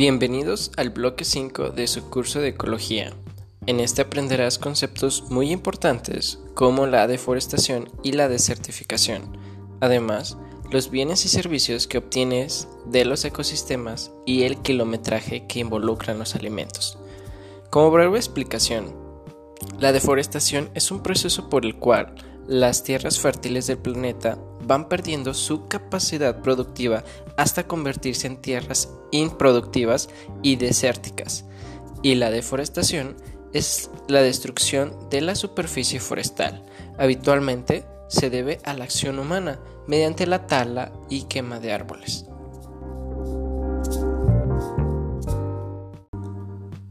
Bienvenidos al bloque 5 de su curso de ecología. En este aprenderás conceptos muy importantes como la deforestación y la desertificación. Además, los bienes y servicios que obtienes de los ecosistemas y el kilometraje que involucran los alimentos. Como breve explicación, la deforestación es un proceso por el cual las tierras fértiles del planeta van perdiendo su capacidad productiva hasta convertirse en tierras improductivas y desérticas. Y la deforestación es la destrucción de la superficie forestal. Habitualmente se debe a la acción humana mediante la tala y quema de árboles.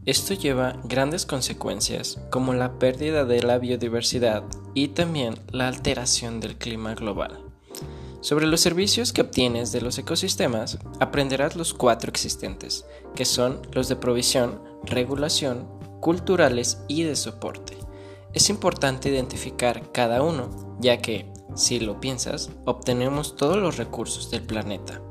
Esto lleva grandes consecuencias como la pérdida de la biodiversidad y también la alteración del clima global. Sobre los servicios que obtienes de los ecosistemas, aprenderás los cuatro existentes, que son los de provisión, regulación, culturales y de soporte. Es importante identificar cada uno, ya que, si lo piensas, obtenemos todos los recursos del planeta.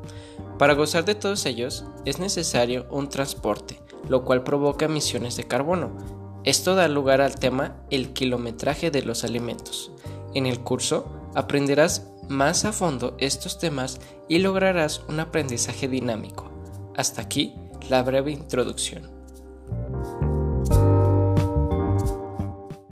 Para gozar de todos ellos, es necesario un transporte, lo cual provoca emisiones de carbono. Esto da lugar al tema el kilometraje de los alimentos. En el curso aprenderás más a fondo estos temas y lograrás un aprendizaje dinámico. Hasta aquí la breve introducción.